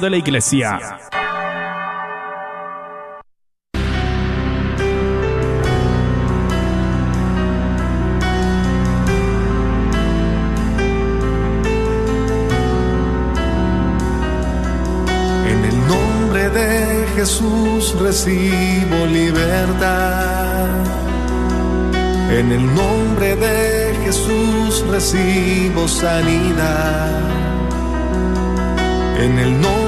de la iglesia. En el nombre de Jesús recibo libertad. En el nombre de Jesús recibo sanidad. En el nombre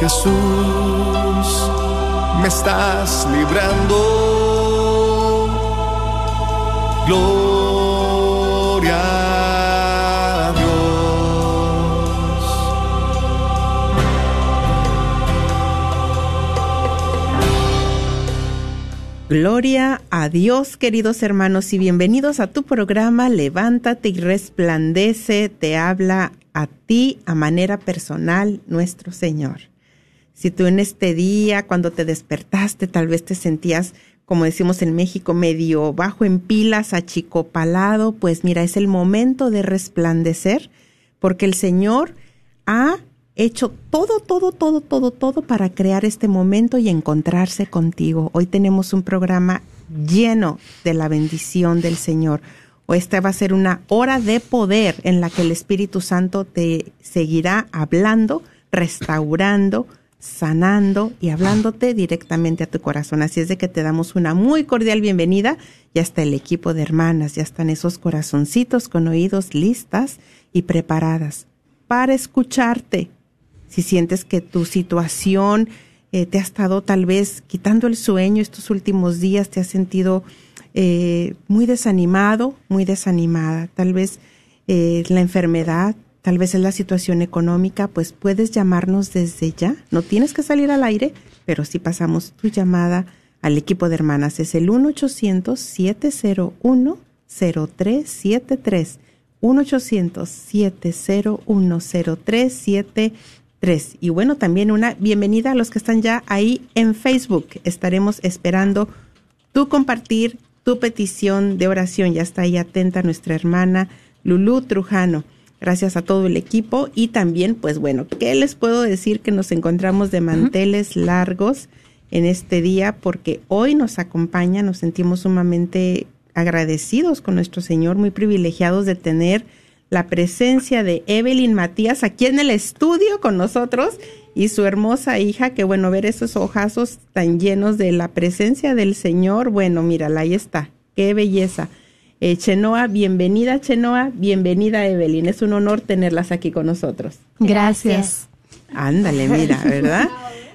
Jesús, me estás librando. Gloria a Dios. Gloria a Dios, queridos hermanos, y bienvenidos a tu programa Levántate y resplandece, te habla a ti a manera personal nuestro Señor. Si tú en este día, cuando te despertaste, tal vez te sentías, como decimos en México, medio bajo en pilas, achicopalado, pues mira, es el momento de resplandecer, porque el Señor ha hecho todo, todo, todo, todo, todo para crear este momento y encontrarse contigo. Hoy tenemos un programa lleno de la bendición del Señor. O esta va a ser una hora de poder en la que el Espíritu Santo te seguirá hablando, restaurando, sanando y hablándote directamente a tu corazón. Así es de que te damos una muy cordial bienvenida. Ya está el equipo de hermanas, ya están esos corazoncitos con oídos listas y preparadas para escucharte. Si sientes que tu situación eh, te ha estado tal vez quitando el sueño estos últimos días, te has sentido eh, muy desanimado, muy desanimada, tal vez eh, la enfermedad, tal vez es la situación económica, pues puedes llamarnos desde ya. No tienes que salir al aire, pero sí pasamos tu llamada al equipo de hermanas. Es el 1-800-701-0373. 1-800-701-0373. Y bueno, también una bienvenida a los que están ya ahí en Facebook. Estaremos esperando tu compartir, tu petición de oración. Ya está ahí atenta nuestra hermana Lulú Trujano. Gracias a todo el equipo y también, pues bueno, ¿qué les puedo decir que nos encontramos de manteles largos en este día? Porque hoy nos acompaña, nos sentimos sumamente agradecidos con nuestro Señor, muy privilegiados de tener la presencia de Evelyn Matías aquí en el estudio con nosotros y su hermosa hija, que bueno, ver esos ojazos tan llenos de la presencia del Señor, bueno, mírala, ahí está, qué belleza. Eh, Chenoa, bienvenida Chenoa, bienvenida Evelyn, es un honor tenerlas aquí con nosotros. Gracias. Ándale, mira, ¿verdad?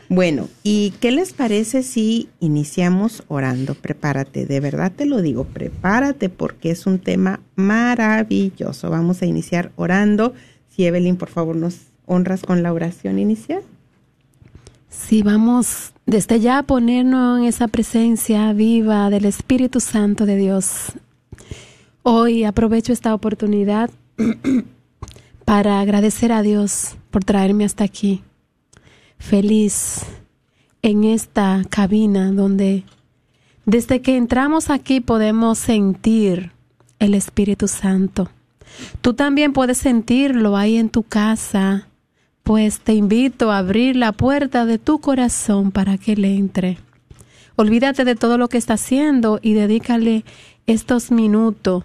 Bueno, ¿y qué les parece si iniciamos orando? Prepárate, de verdad te lo digo, prepárate porque es un tema maravilloso. Vamos a iniciar orando. Si Evelyn, por favor, nos honras con la oración inicial. Sí, vamos desde ya a ponernos en esa presencia viva del Espíritu Santo de Dios. Hoy aprovecho esta oportunidad para agradecer a Dios por traerme hasta aquí feliz en esta cabina donde desde que entramos aquí podemos sentir el Espíritu Santo. Tú también puedes sentirlo ahí en tu casa, pues te invito a abrir la puerta de tu corazón para que Él entre. Olvídate de todo lo que está haciendo y dedícale estos minutos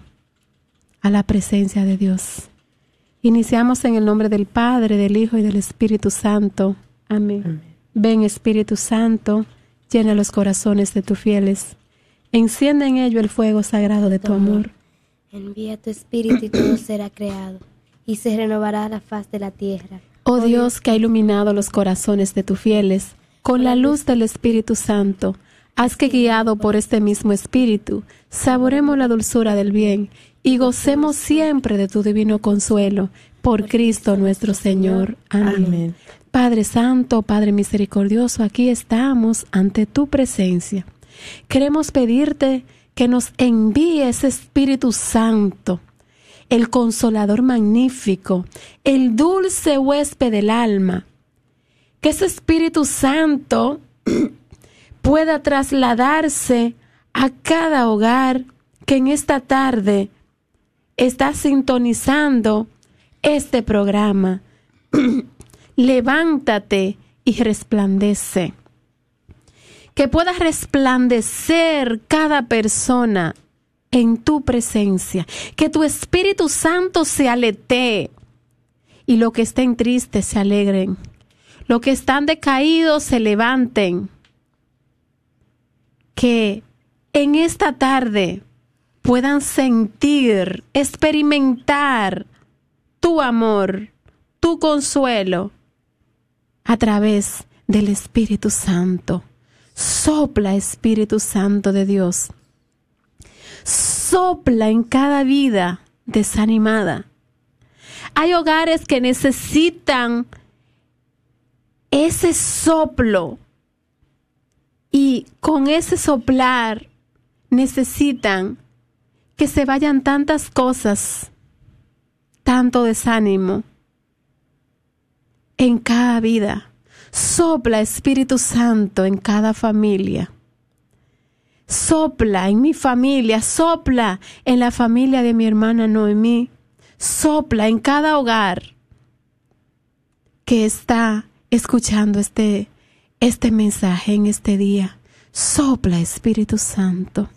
a la presencia de Dios. Iniciamos en el nombre del Padre, del Hijo y del Espíritu Santo. Amén. Ven Espíritu Santo, llena los corazones de tus fieles. Enciende en ello el fuego sagrado de tu amor. Envía tu Espíritu y todo será creado, y se renovará la faz de la tierra. Oh Dios que ha iluminado los corazones de tus fieles, con la luz del Espíritu Santo, haz que guiado por este mismo Espíritu, saboremos la dulzura del bien y gocemos siempre de tu divino consuelo. Por Cristo nuestro Señor. Amén. Padre Santo, Padre Misericordioso, aquí estamos ante tu presencia. Queremos pedirte que nos envíe ese Espíritu Santo, el consolador magnífico, el dulce huésped del alma. Que ese Espíritu Santo pueda trasladarse a cada hogar que en esta tarde está sintonizando este programa. Levántate y resplandece. Que pueda resplandecer cada persona en tu presencia. Que tu Espíritu Santo se aletee y lo que estén tristes se alegren. Los que están decaídos se levanten. Que en esta tarde puedan sentir, experimentar tu amor, tu consuelo a través del Espíritu Santo. Sopla, Espíritu Santo de Dios. Sopla en cada vida desanimada. Hay hogares que necesitan ese soplo y con ese soplar necesitan que se vayan tantas cosas, tanto desánimo en cada vida. Sopla Espíritu Santo en cada familia. Sopla en mi familia, sopla en la familia de mi hermana Noemí. Sopla en cada hogar que está escuchando este, este mensaje en este día. Sopla Espíritu Santo.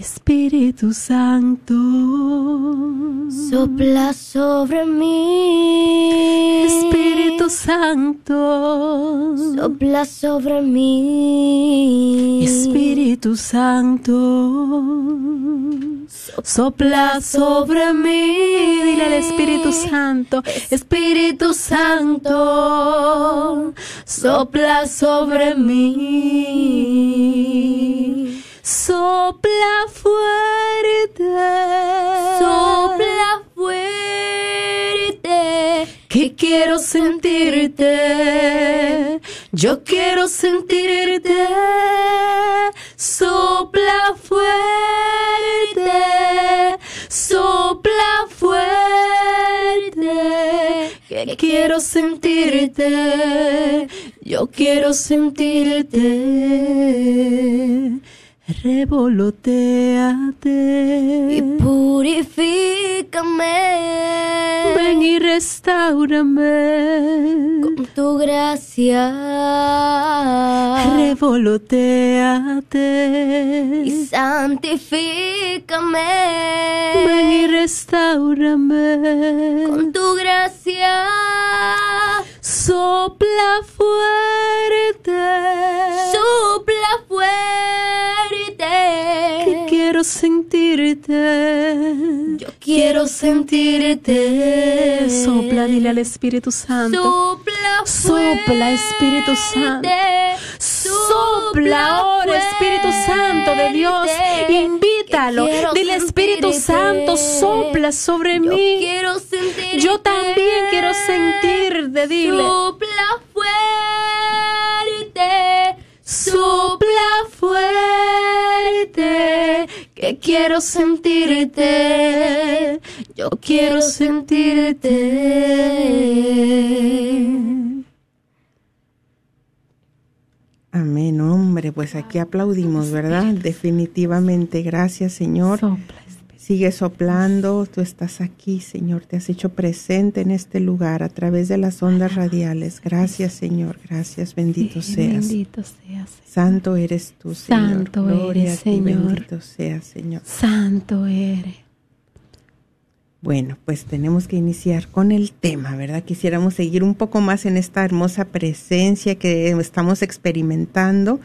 Espíritu Santo, sopla sobre mí. Espíritu Santo, sopla sobre mí. Espíritu Santo, sopla sobre mí. Dile al Espíritu Santo, Espíritu Santo, sopla sobre mí. Sopla fuerte. Sopla fuerte. Que quiero sentirte. Yo quiero sentirte. Sopla fuerte. Sopla fuerte. Que quiero sentirte. Yo quiero sentirte revoloteate y purifícame. Ven y restaurame con tu gracia. Revoloteate y santifícame. Ven y restaurame con tu gracia. Sopla fuerte. Sopla fuerte que quiero sentirte. Yo quiero sentirte. Sopla, dile al Espíritu Santo. Sopla, sopla, Espíritu Santo. Sopla ahora, Espíritu Santo de Dios. Invítalo. Dile, Espíritu Santo, sopla sobre Yo mí. Quiero sentirte. Yo también quiero sentirte, dile. Sopla fuerte. Sopla fuerte, que quiero sentirte, yo quiero sentirte. Amén, hombre, pues aquí aplaudimos, ¿verdad? Definitivamente, gracias Señor. Sopla. Sigue soplando, tú estás aquí, Señor, te has hecho presente en este lugar a través de las ondas radiales. Gracias, Señor, gracias, bendito Sí, seas. Bendito seas. Santo eres tú, Señor. Santo Gloria eres, a ti, Señor. Bendito seas, Señor. Santo eres. Bueno, pues tenemos que iniciar con el tema, ¿verdad? Quisiéramos seguir un poco más en esta hermosa presencia que estamos experimentando.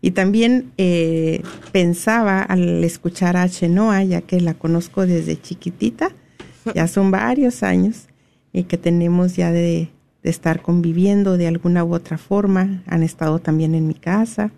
Y también eh, pensaba al escuchar a Chenoa, ya que la conozco desde chiquitita, ya son varios años, y que tenemos ya de, de estar conviviendo de alguna u otra forma, han estado también en mi casa.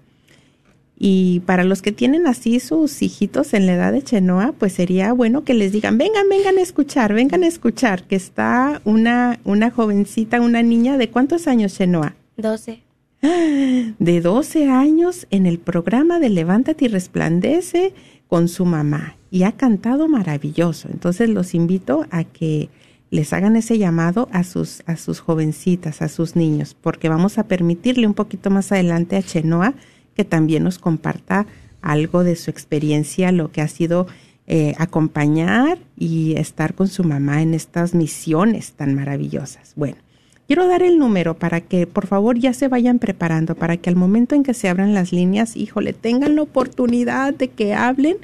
Y para los que tienen así sus hijitos en la edad de Chenoa, pues sería bueno que les digan, vengan, vengan a escuchar, vengan a escuchar, que está una, una jovencita, una niña de cuántos años, Chenoa? Doce. De 12 años en el programa de Levántate y Resplandece con su mamá. Y ha cantado maravilloso. Entonces los invito a que les hagan ese llamado a sus, a sus jovencitas, a sus niños, porque vamos a permitirle un poquito más adelante a Chenoa que también nos comparta algo de su experiencia, lo que ha sido eh, acompañar y estar con su mamá en estas misiones tan maravillosas. Bueno, quiero dar el número para que por favor ya se vayan preparando, para que al momento en que se abran las líneas, híjole, tengan la oportunidad de que hablen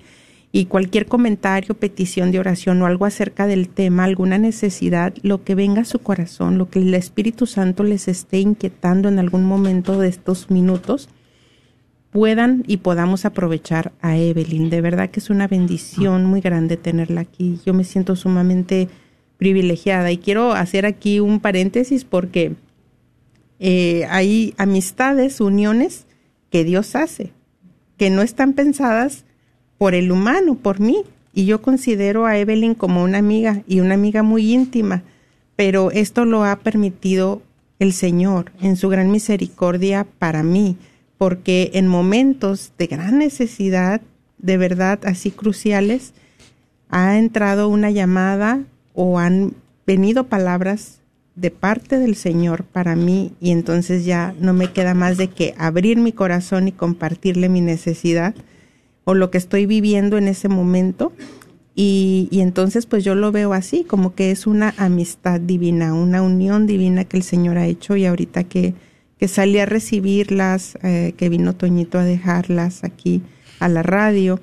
y cualquier comentario, petición de oración o algo acerca del tema, alguna necesidad, lo que venga a su corazón, lo que el Espíritu Santo les esté inquietando en algún momento de estos minutos, puedan y podamos aprovechar a Evelyn. De verdad que es una bendición muy grande tenerla aquí. Yo me siento sumamente privilegiada y quiero hacer aquí un paréntesis porque eh, hay amistades, uniones que Dios hace, que no están pensadas por el humano, por mí. Y yo considero a Evelyn como una amiga y una amiga muy íntima, pero esto lo ha permitido el Señor en su gran misericordia para mí porque en momentos de gran necesidad, de verdad así cruciales, ha entrado una llamada o han venido palabras de parte del Señor para mí y entonces ya no me queda más de que abrir mi corazón y compartirle mi necesidad o lo que estoy viviendo en ese momento. Y, y, entonces pues yo lo veo así, como que es una amistad divina, una unión divina que el Señor ha hecho y ahorita que que salí a recibirlas, eh, que vino Toñito a dejarlas aquí a la radio,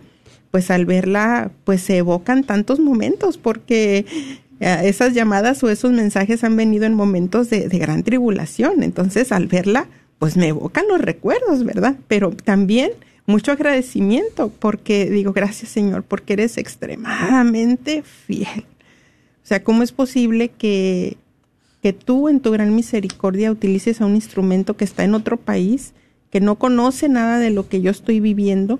pues al verla, pues se evocan tantos momentos, porque esas llamadas o esos mensajes han venido en momentos de, de gran tribulación. Entonces, al verla, pues me evocan los recuerdos, ¿verdad? Pero también mucho agradecimiento, porque digo, gracias Señor, porque eres extremadamente fiel. O sea, ¿cómo es posible que que tú en tu gran misericordia utilices a un instrumento que está en otro país, que no conoce nada de lo que yo estoy viviendo,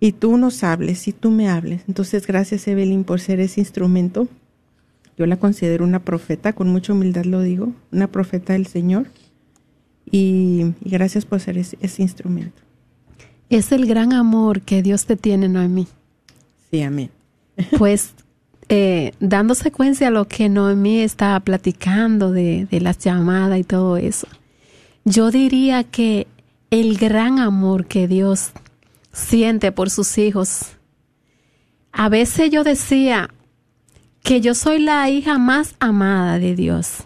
y tú nos hables y tú me hables. Entonces, gracias Evelyn por ser ese instrumento. Yo la considero una profeta, con mucha humildad lo digo, una profeta del Señor. Y, gracias por ser ese, ese, instrumento. Es el gran amor que Dios te tiene, Noemí. Sí, amén. Pues eh, dando secuencia a lo que Noemí estaba platicando de, de las llamadas y todo eso, yo diría que el gran amor que Dios siente por sus hijos, a veces yo decía que yo soy la hija más amada de Dios.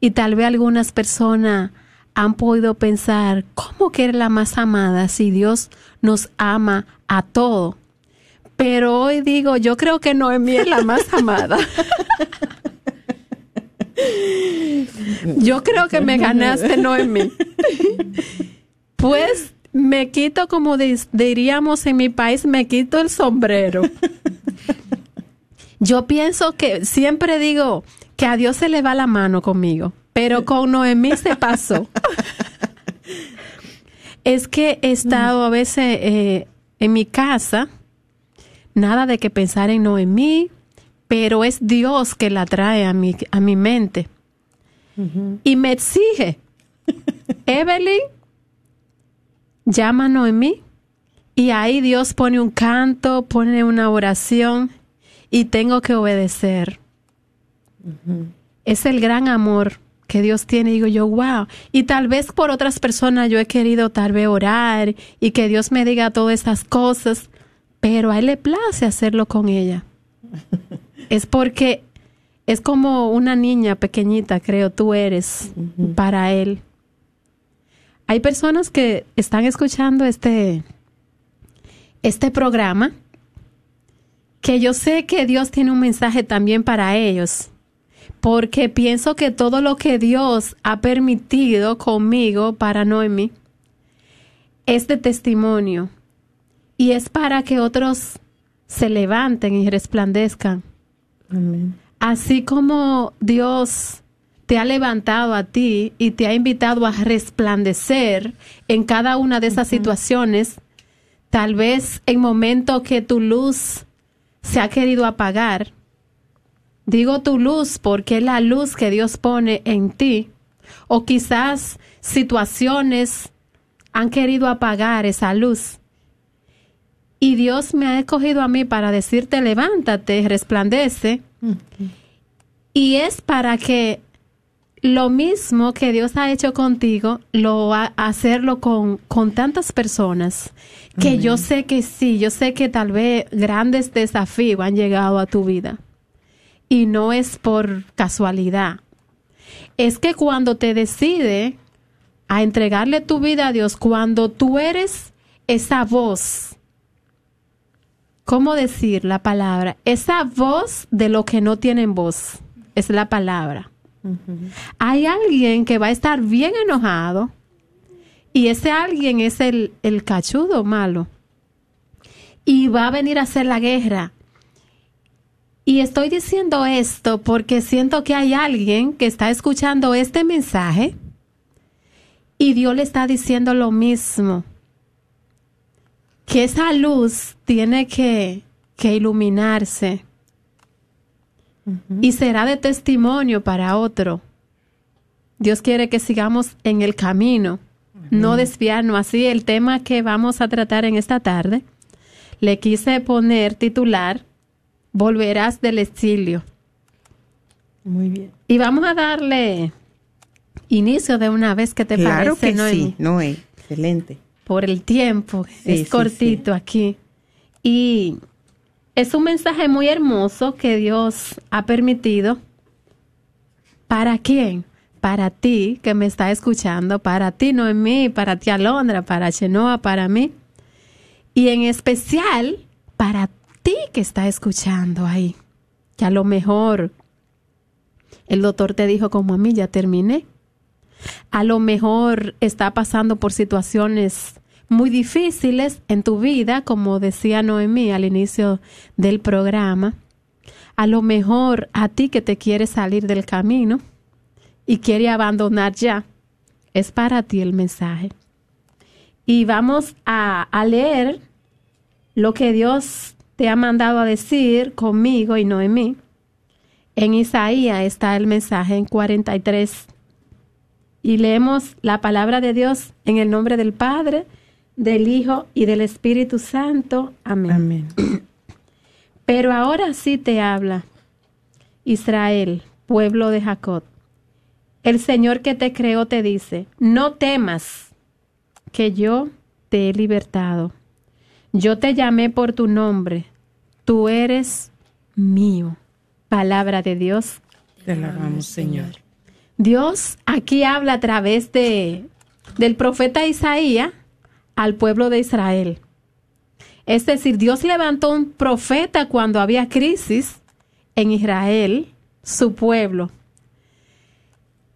Y tal vez algunas personas han podido pensar, ¿cómo que eres la más amada si Dios nos ama a todos? Pero hoy digo, yo creo que Noemí es la más amada. yo creo que me ganaste, Noemí. Pues me quito, como diríamos en mi país, me quito el sombrero. Yo pienso que siempre digo que a Dios se le va la mano conmigo, pero con Noemí se pasó. es que he estado a veces eh, en mi casa nada de que pensar en Noemí, pero es Dios que la trae a mi, a mi mente. Y me exige, Evelyn, llama a Noemí. Y ahí Dios pone un canto, pone una oración y tengo que obedecer. Es el gran amor que Dios tiene. Digo yo, wow. Y tal vez por otras personas yo he querido tal vez orar y que Dios me diga todas estas cosas, pero a él le place hacerlo con ella. es porque es como una niña pequeñita, creo, tú eres para él. Hay personas que están escuchando este, este programa que yo sé que Dios tiene un mensaje también para ellos, porque pienso que todo lo que Dios ha permitido conmigo para Noemi es de testimonio y es para que otros se levanten y resplandezcan. Así como Dios te ha levantado a ti y te ha invitado a resplandecer en cada una de esas situaciones, tal vez en momentos que tu luz se ha querido apagar. Digo tu luz porque es la luz que Dios pone en ti. O quizás situaciones han querido apagar esa luz. Y Dios me ha escogido a mí para decirte, levántate, resplandece. Y es para que lo mismo que Dios ha hecho contigo, lo va a hacerlo con, con tantas personas que yo sé que sí, yo sé que tal vez grandes desafíos han llegado a tu vida. Y no es por casualidad. Es que cuando te decide a entregarle tu vida a Dios, cuando tú eres esa voz, ¿cómo decir la palabra? Esa voz de lo que no tienen voz, es la palabra. Hay alguien que va a estar bien enojado y ese alguien es el, el cachudo malo y va a venir a hacer la guerra. Y estoy diciendo esto porque siento que hay alguien que está escuchando este mensaje y Dios le está diciendo lo mismo. Que esa luz tiene que, que iluminarse y será de testimonio para otro. Dios quiere que sigamos en el camino, no desviarnos. Así el tema que vamos a tratar en esta tarde, le quise poner titular, Volverás del exilio. Muy bien. Y vamos a darle inicio de una vez que te claro parece, que Noemi? sí, Noé, excelente. Por el tiempo, Sí, es sí, cortito aquí. Y es un mensaje muy hermoso que Dios ha permitido. ¿Para quién? Para ti que me está escuchando, para ti Noemí, para ti Alondra, para Chenoa, para mí. Y en especial para ti que está escuchando ahí. Que a lo mejor el doctor te dijo como a mí, ya terminé. A lo mejor está pasando por situaciones muy difíciles en tu vida, como decía Noemí al inicio del programa. A lo mejor a ti que te quieres salir del camino y quiere abandonar ya. Es para ti el mensaje. Y vamos a, a leer lo que Dios te ha mandado a decir conmigo y Noemí. En Isaías está el mensaje en 43. Y leemos la palabra de Dios en el nombre del Padre, del Hijo y del Espíritu Santo. Amén. Amén. Pero ahora sí te habla, Israel, pueblo de Jacob. El Señor que te creó te dice, no temas, que yo te he libertado. Yo te llamé por tu nombre, tú eres mío. Palabra de Dios. Te alabamos, Señor. Dios aquí habla a través de del profeta Isaías al pueblo de Israel. Es decir, Dios levantó un profeta cuando había crisis en Israel, su pueblo.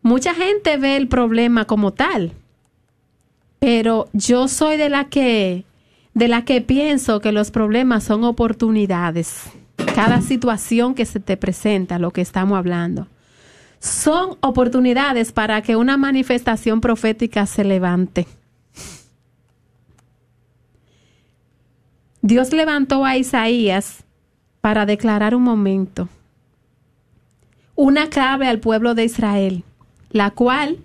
Mucha gente ve el problema como tal, pero yo soy de la que de la que pienso que los problemas son oportunidades. Cada situación que se te presenta, lo que estamos hablando, son oportunidades para que una manifestación profética se levante. Dios levantó a Isaías para declarar un momento, una clave al pueblo de Israel, la cual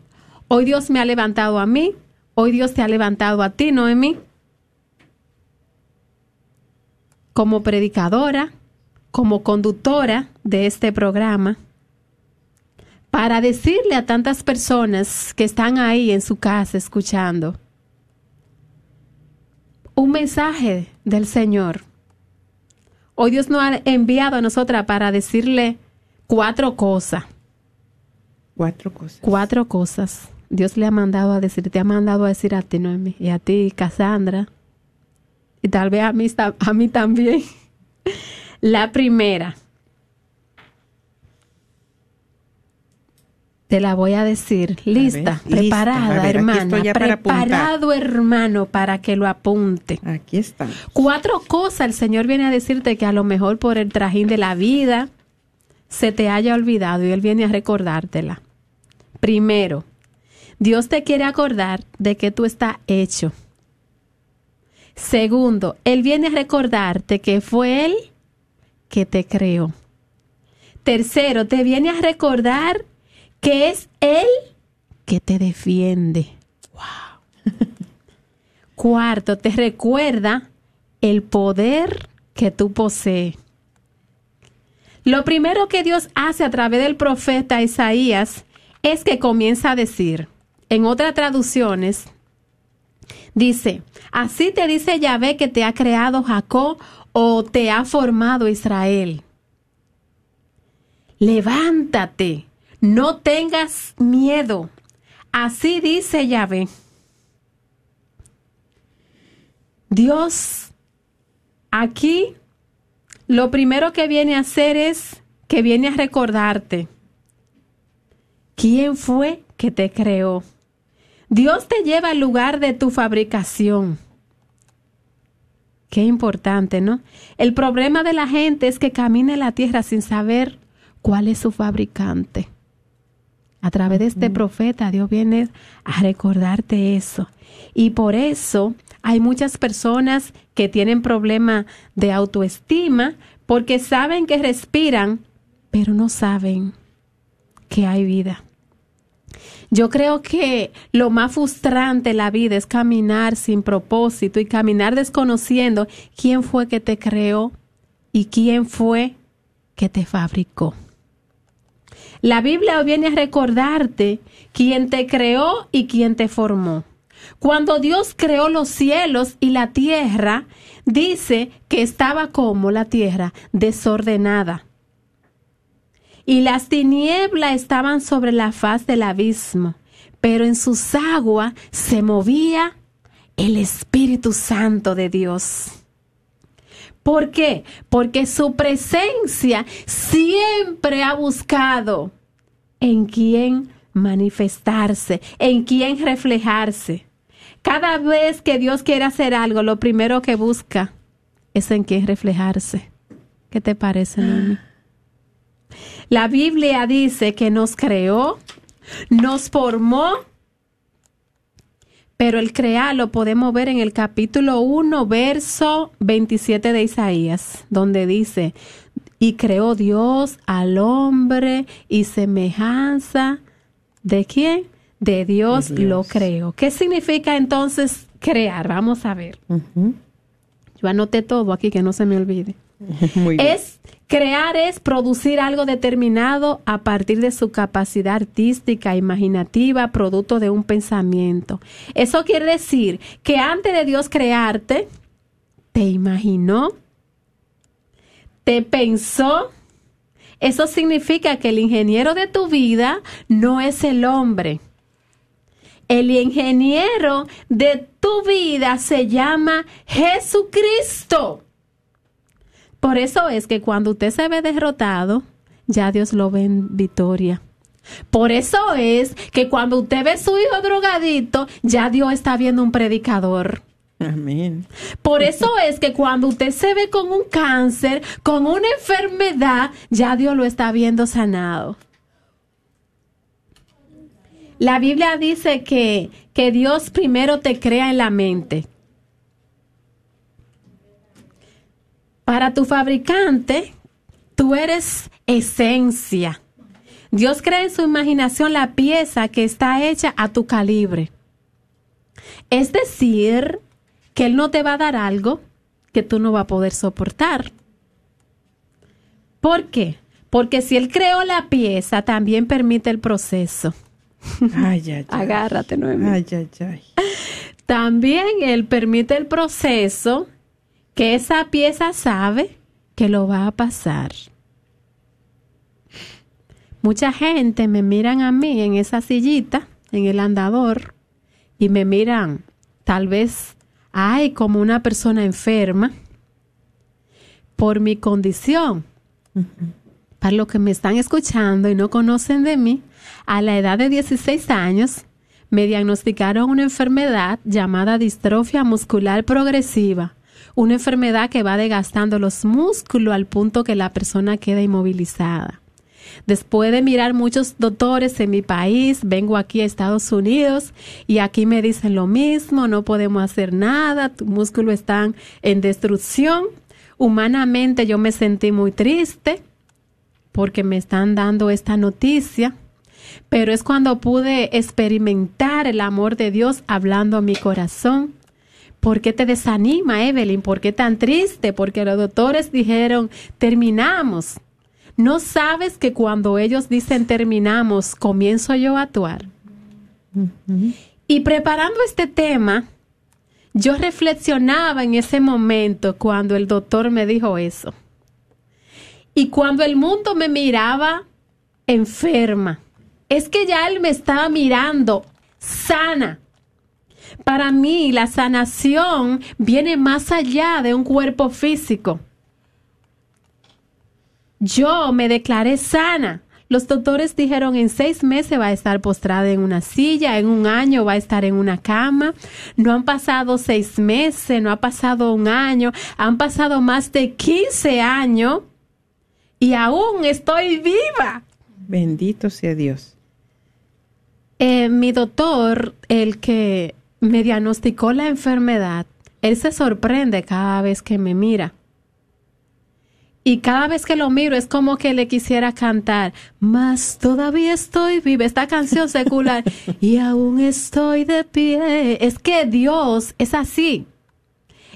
hoy Dios me ha levantado a mí, hoy Dios te ha levantado a ti, Noemí, como predicadora, como conductora de este programa, para decirle a tantas personas que están ahí en su casa escuchando un mensaje del Señor. Hoy Dios nos ha enviado a nosotras para decirle cuatro cosas. Cuatro cosas. Cuatro cosas. Dios le ha mandado a decir, te ha mandado a decir a ti, Noemi, y a ti, Cassandra, y tal vez a mí, ta- a mí también. La primera, te la voy a decir. Lista, lista. preparada, ver, hermana. Preparado, hermano, para que lo apunte. Aquí está. Cuatro cosas el Señor viene a decirte que a lo mejor por el trajín de la vida se te haya olvidado y Él viene a recordártela. Primero, Dios te quiere acordar de que tú estás hecho. Segundo, Él viene a recordarte que fue Él que te creó. Tercero, te viene a recordar que es Él que te defiende. Wow. Cuarto, te recuerda el poder que tú posees. Lo primero que Dios hace a través del profeta Isaías es que comienza a decir, en otras traducciones, dice, así te dice Yahvé que te ha creado Jacob o te ha formado Israel. Levántate, no tengas miedo. Así dice Yahvé. Dios, aquí lo primero que viene a hacer es que viene a recordarte quién fue que te creó. Dios te lleva al lugar de tu fabricación. Qué importante, ¿no? El problema de la gente es que camina la tierra sin saber cuál es su fabricante. A través de este profeta, Dios viene a recordarte eso. Y por eso hay muchas personas que tienen problemas de autoestima porque saben que respiran, pero no saben que hay vida. Yo creo que lo más frustrante en la vida es caminar sin propósito y caminar desconociendo quién fue que te creó y quién fue que te fabricó. La Biblia viene a recordarte quién te creó y quién te formó. Cuando Dios creó los cielos y la tierra, dice que estaba como la tierra, desordenada y las tinieblas estaban sobre la faz del abismo, pero en sus aguas se movía el Espíritu Santo de Dios. ¿Por qué? Porque su presencia siempre ha buscado en quién manifestarse, en quién reflejarse. Cada vez que Dios quiere hacer algo, lo primero que busca es en quién reflejarse. ¿Qué te parece, Noemi? La Biblia dice que nos creó, nos formó, pero el crear lo podemos ver en el capítulo 1, verso 27 de Isaías, donde dice, y creó Dios al hombre y semejanza de quién? De Dios, lo creó. ¿Qué significa entonces crear? Vamos a ver. Yo anoté todo aquí que no se me olvide. Es crear es producir algo determinado a partir de su capacidad artística, imaginativa, producto de un pensamiento. Eso quiere decir que antes de Dios crearte, te imaginó, te pensó. Eso significa que el ingeniero de tu vida no es el hombre. El ingeniero de tu vida se llama Jesucristo. Por eso es que cuando usted se ve derrotado, ya Dios lo ve en victoria. Por eso es que cuando usted ve a su hijo drogadito, ya Dios está viendo un predicador. Amén. Por eso es que cuando usted se ve con un cáncer, con una enfermedad, ya Dios lo está viendo sanado. La Biblia dice que, que Dios primero te crea en la mente. Para tu fabricante, tú eres esencia. Dios crea en su imaginación la pieza que está hecha a tu calibre. Es decir, que Él no te va a dar algo que tú no vas a poder soportar. ¿Por qué? Porque si Él creó la pieza, también permite el proceso. Ay, ay, ay. Agárrate, Noemi. Ay, ay, ay. También Él permite el proceso que esa pieza sabe que lo va a pasar. Mucha gente me miran a mí en esa sillita, en el andador, y me miran tal vez, ay, como una persona enferma por mi condición. Para los que me están escuchando y no conocen de mí, a la edad de 16 años me diagnosticaron una enfermedad llamada distrofia muscular progresiva una enfermedad que va desgastando los músculos al punto que la persona queda inmovilizada. Después de mirar muchos doctores en mi país, vengo aquí a Estados Unidos y aquí me dicen lo mismo, no podemos hacer nada, tus músculos están en destrucción. Humanamente yo me sentí muy triste porque me están dando esta noticia, pero es cuando pude experimentar el amor de Dios hablando a mi corazón. ¿Por qué te desanima, Evelyn? ¿Por qué tan triste? Porque los doctores dijeron, terminamos. ¿No sabes que cuando ellos dicen terminamos, comienzo yo a actuar? Y preparando este tema, yo reflexionaba en ese momento cuando el doctor me dijo eso. Y cuando el mundo me miraba enferma, es que ya él me estaba mirando sana. Para mí la sanación viene más allá de un cuerpo físico. Yo me declaré sana. Los doctores dijeron en seis meses va a estar postrada en una silla, en un año va a estar en una cama. No han pasado seis meses, no ha pasado un año, han pasado más de 15 años y aún estoy viva. Bendito sea Dios. Eh, mi doctor, el que me diagnosticó la enfermedad, él se sorprende cada vez que me mira. Y cada vez que lo miro es como que le quisiera cantar, más todavía estoy viva, esta canción secular, y aún estoy de pie. Es que Dios es así.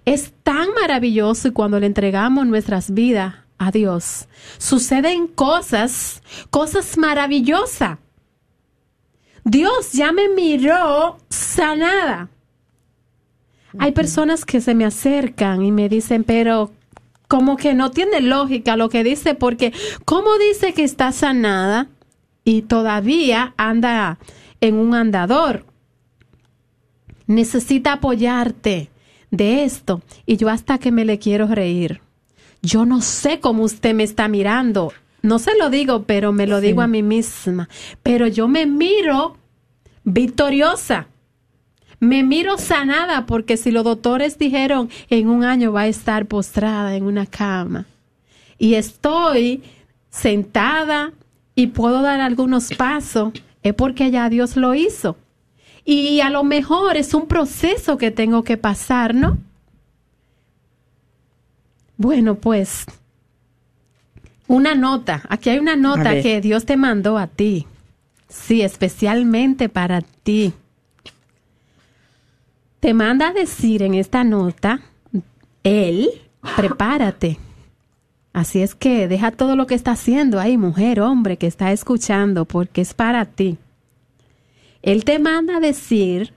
Es tan maravilloso y cuando le entregamos nuestras vidas a Dios, suceden cosas, cosas maravillosas. Dios ya me miró sanada. Hay personas que se me acercan y me dicen, pero como que no tiene lógica lo que dice, porque ¿cómo dice que está sanada y todavía anda en un andador? Necesita apoyarte de esto. Y yo hasta que me le quiero reír. Yo no sé cómo usted me está mirando. No se lo digo, pero me lo digo a mí misma. Pero yo me miro victoriosa. Me miro sanada porque si los doctores dijeron en un año va a estar postrada en una cama y estoy sentada y puedo dar algunos pasos, es porque ya Dios lo hizo. Y a lo mejor es un proceso que tengo que pasar, ¿no? Bueno, pues una nota, aquí hay una nota que Dios te mandó a ti. Sí, especialmente para ti. Te manda a decir en esta nota, Él, prepárate. Así es que deja todo lo que está haciendo ahí, mujer, hombre, que está escuchando, porque es para ti. Él te manda a decir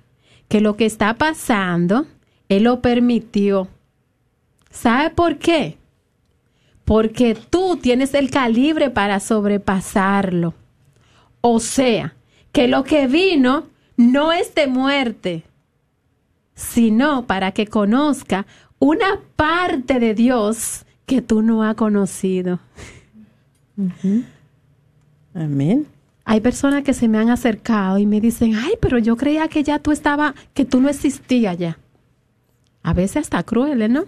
que lo que está pasando, Él lo permitió. ¿Sabe por qué? Porque tú tienes el calibre para sobrepasarlo. O sea, que lo que vino no es de muerte, sino para que conozca una parte de Dios que tú no has conocido. Amén. Hay personas que se me han acercado y me dicen, ay, pero yo creía que ya tú estaba, que tú no existías ya. A veces hasta cruel, ¿no?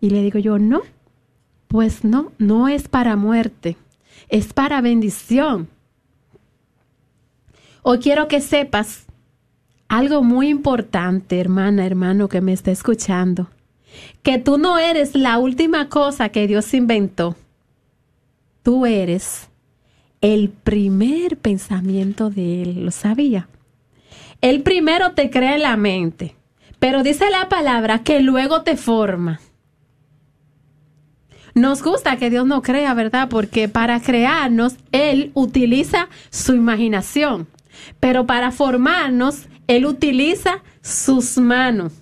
Y le digo yo, no, pues no, no es para muerte, es para bendición. Hoy quiero que sepas algo muy importante, hermana, hermano que me está escuchando, que tú no eres la última cosa que Dios inventó. Tú eres el primer pensamiento de Él, ¿lo sabía? Él primero te crea en la mente, pero dice la palabra que luego te forma. Nos gusta que Dios no crea, ¿verdad? Porque para crearnos, Él utiliza su imaginación. Pero para formarnos, Él utiliza sus manos.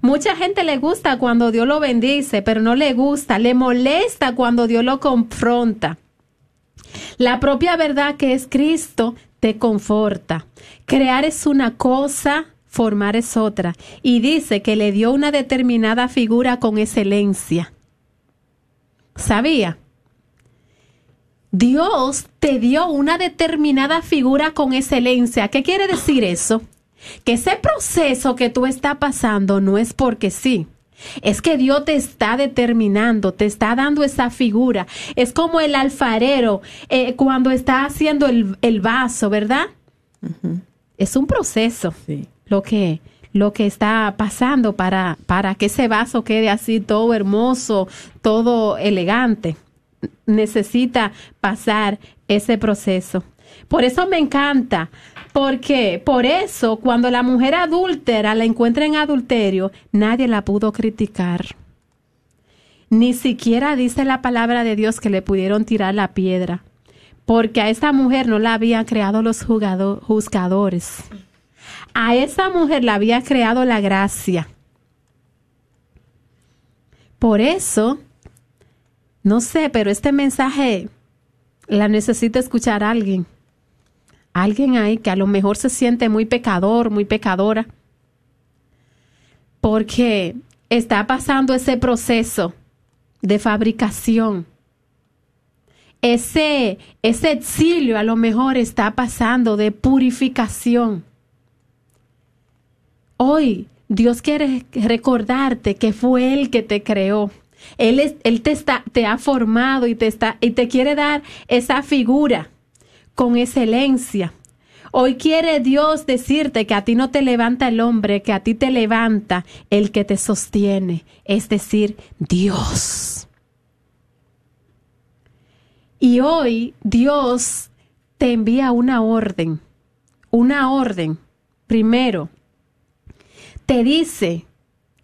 Mucha gente le gusta cuando Dios lo bendice, pero no le gusta, le molesta cuando Dios lo confronta. La propia verdad que es Cristo te conforta. Crear es una cosa, formar es otra. Y dice que le dio una determinada figura con excelencia. ¿Sabía? Dios te dio una determinada figura con excelencia. ¿Qué quiere decir eso? Que ese proceso que tú estás pasando no es porque sí, Es que Dios te está determinando, te está dando esa figura. Es como el alfarero eh, cuando está haciendo el, el vaso, ¿verdad? Es un proceso Sí. lo que, lo que está pasando para, para que ese vaso quede así todo hermoso, todo elegante. Necesita pasar ese proceso. Por eso me encanta, porque por eso cuando la mujer adúltera la encuentra en adulterio, nadie la pudo criticar. Ni siquiera dice la palabra de Dios que le pudieron tirar la piedra, porque a esa mujer no la habían creado los juzgadores. A esa mujer la había creado la gracia. Por eso, no sé, pero este mensaje la necesita escuchar alguien. Alguien ahí que a lo mejor se siente muy pecador, muy pecadora. Porque está pasando ese proceso de fabricación. Ese, ese exilio a lo mejor está pasando de purificación. Hoy Dios quiere recordarte que fue Él que te creó. Él, te, está, te ha formado y te, está, y te quiere dar esa figura con excelencia. Hoy quiere Dios decirte que a ti no te levanta el hombre, que a ti te levanta el que te sostiene, es decir, Dios. Y hoy Dios te envía una orden, una orden. Primero, te dice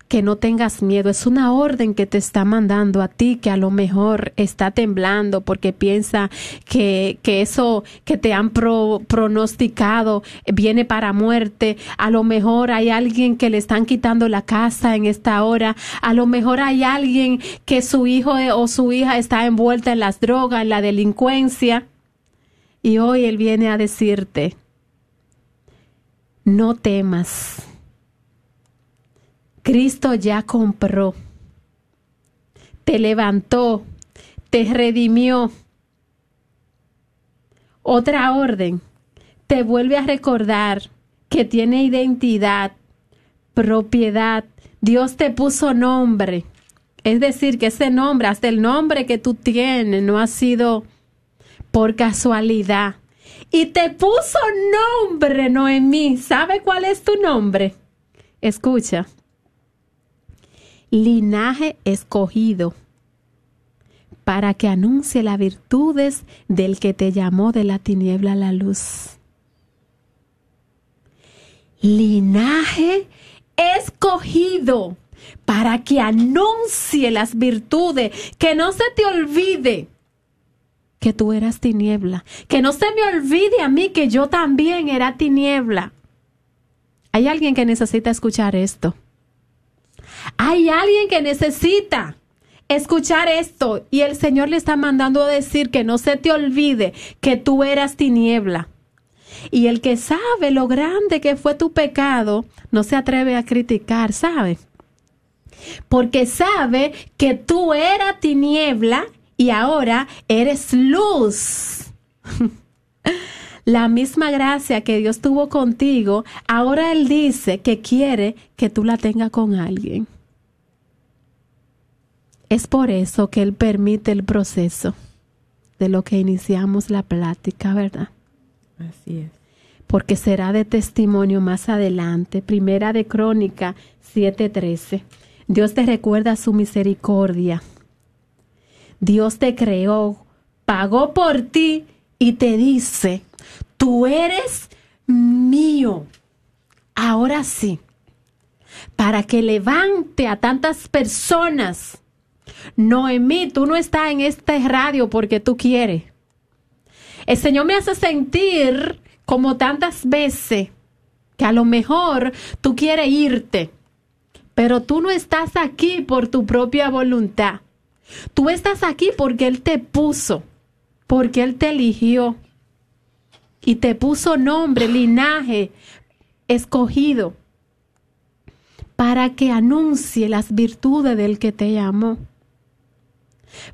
que no tengas miedo. Es una orden que te está mandando a ti que a lo mejor está temblando porque piensa que, que eso que te han pro- pronosticado viene para muerte. A lo mejor hay alguien que le están quitando la casa en esta hora. A lo mejor hay alguien que su hijo o su hija está envuelta en las drogas, en la delincuencia. Y hoy Él viene a decirte, no temas. Cristo ya compró, te levantó, te redimió. Otra orden, te vuelve a recordar que tiene identidad, propiedad. Dios te puso nombre. Es decir, que ese nombre, hasta el nombre que tú tienes, no ha sido por casualidad. Y te puso nombre, Noemí. ¿Sabe cuál es tu nombre? Escucha. Linaje escogido para que anuncie las virtudes del que te llamó de la tiniebla a la luz. Linaje escogido para que anuncie las virtudes, que no se te olvide que tú eras tiniebla, que no se me olvide a mí que yo también era tiniebla. Hay alguien que necesita escuchar esto. Hay alguien que necesita escuchar esto y el Señor le está mandando a decir que no se te olvide que tú eras tiniebla. Y el que sabe lo grande que fue tu pecado, no se atreve a criticar, ¿sabe? Porque sabe que tú eras tiniebla y ahora eres luz. La misma gracia que Dios tuvo contigo, ahora Él dice que quiere que tú la tengas con alguien. Es por eso que Él permite el proceso de lo que iniciamos la plática, ¿verdad? Así es. Porque será de testimonio más adelante. Primera de Crónica 7:13. Dios te recuerda su misericordia. Dios te creó, pagó por ti y te dice, tú eres mío. Ahora sí, para que levante a tantas personas. Noemí, tú no estás en este radio porque tú quieres. El Señor me hace sentir como tantas veces que a lo mejor tú quieres irte, pero tú no estás aquí por tu propia voluntad. Tú estás aquí porque Él te puso, porque Él te eligió y te puso nombre, linaje, escogido, para que anuncie las virtudes del que te llamó.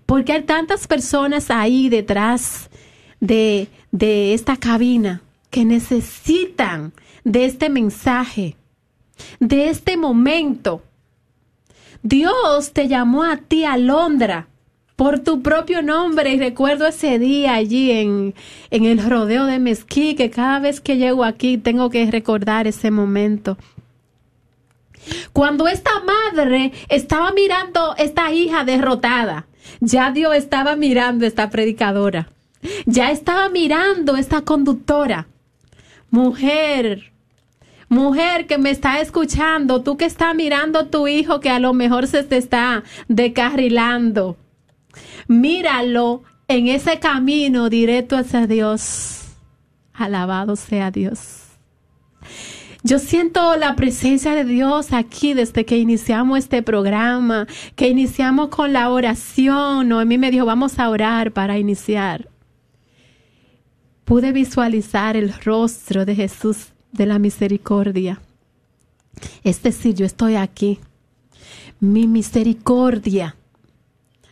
Porque hay tantas personas ahí detrás de, de esta cabina que necesitan de este mensaje, de este momento, Dios te llamó a ti, Alondra, por tu propio nombre. Y recuerdo ese día allí en, en el rodeo de Mezquí, que cada vez que llego aquí tengo que recordar ese momento. Cuando esta madre estaba mirando esta hija derrotada, ya Dios estaba mirando esta predicadora. Ya estaba mirando esta conductora. Mujer, mujer que me está escuchando, tú que estás mirando tu hijo que a lo mejor se te está decarrilando. Míralo en ese camino directo hacia Dios. Alabado sea Dios. Yo siento la presencia de Dios aquí desde que iniciamos este programa, que iniciamos con la oración. Noemí me dijo, vamos a orar para iniciar. Pude visualizar el rostro de Jesús de la misericordia. Es decir, yo estoy aquí. Mi misericordia.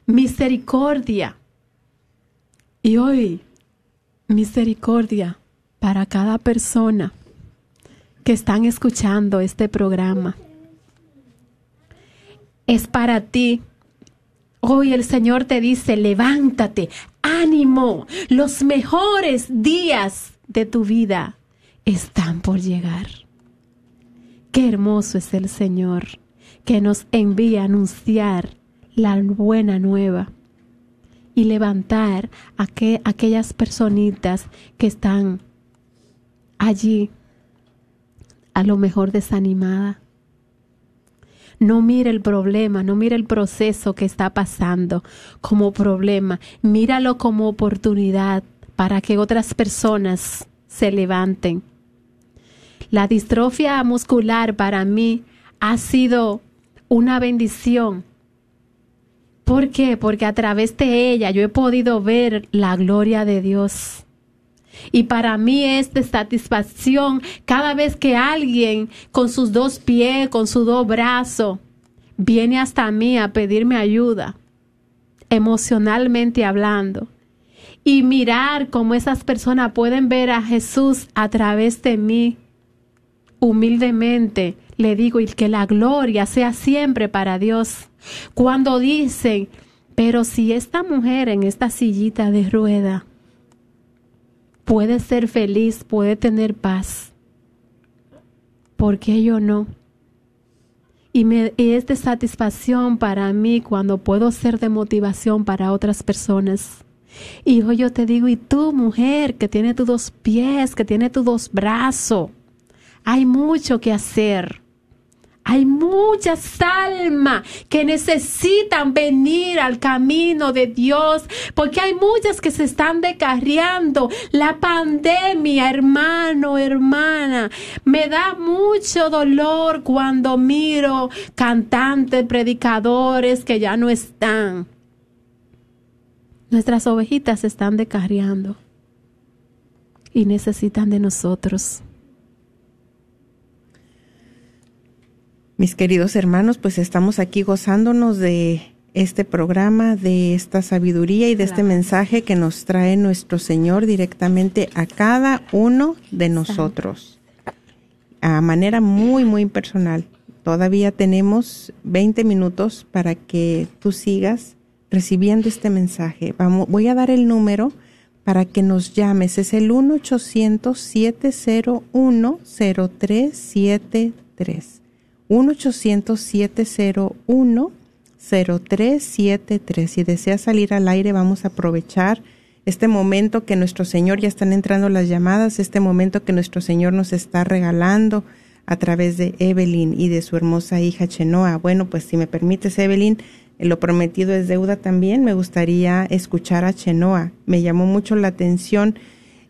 Misericordia. Y hoy, misericordia para cada persona que están escuchando este programa. Es para ti. Hoy el Señor te dice, levántate, ánimo, los mejores días de tu vida están por llegar. Qué hermoso es el Señor que nos envía a anunciar la buena nueva y levantar a aquellas personitas que están allí a lo mejor desanimada. No mire el problema, no mire el proceso que está pasando como problema, míralo como oportunidad para que otras personas se levanten. La distrofia muscular para mí ha sido una bendición. ¿Por qué? Porque a través de ella yo he podido ver la gloria de Dios. Y para mí es de satisfacción cada vez que alguien con sus dos pies, con sus dos brazos, viene hasta mí a pedirme ayuda, emocionalmente hablando. Y mirar cómo esas personas pueden ver a Jesús a través de mí. Humildemente le digo y que la gloria sea siempre para Dios. Cuando dicen, pero si esta mujer en esta sillita de rueda puede ser feliz, puede tener paz. ¿Por qué yo no? Y, me, es de satisfacción para mí cuando puedo ser de motivación para otras personas. Y hoy yo te digo, y tú mujer que tiene tus dos pies, que tiene tus dos brazos, hay mucho que hacer. Hay muchas almas que necesitan venir al camino de Dios, porque hay muchas que se están descarriando. La pandemia, hermano, hermana, me da mucho dolor cuando miro cantantes, predicadores que ya no están. Nuestras ovejitas se están descarriando y necesitan de nosotros. Mis queridos hermanos, pues estamos aquí gozándonos de este programa, de esta sabiduría y de este mensaje que nos trae nuestro Señor directamente a cada uno de nosotros, a manera muy, muy personal. Todavía tenemos 20 minutos para que tú sigas recibiendo este mensaje. Vamos, voy a dar el número para que nos llames. Es el 1-800-701-0373. 1-800-701-0373. Si deseas salir al aire, vamos a aprovechar este momento que nuestro Señor ya están entrando las llamadas, este momento que nuestro Señor nos está regalando a través de Evelyn y de su hermosa hija Chenoa. Bueno, pues si me permites, Evelyn, lo prometido es deuda también. Me gustaría escuchar a Chenoa. Me llamó mucho la atención.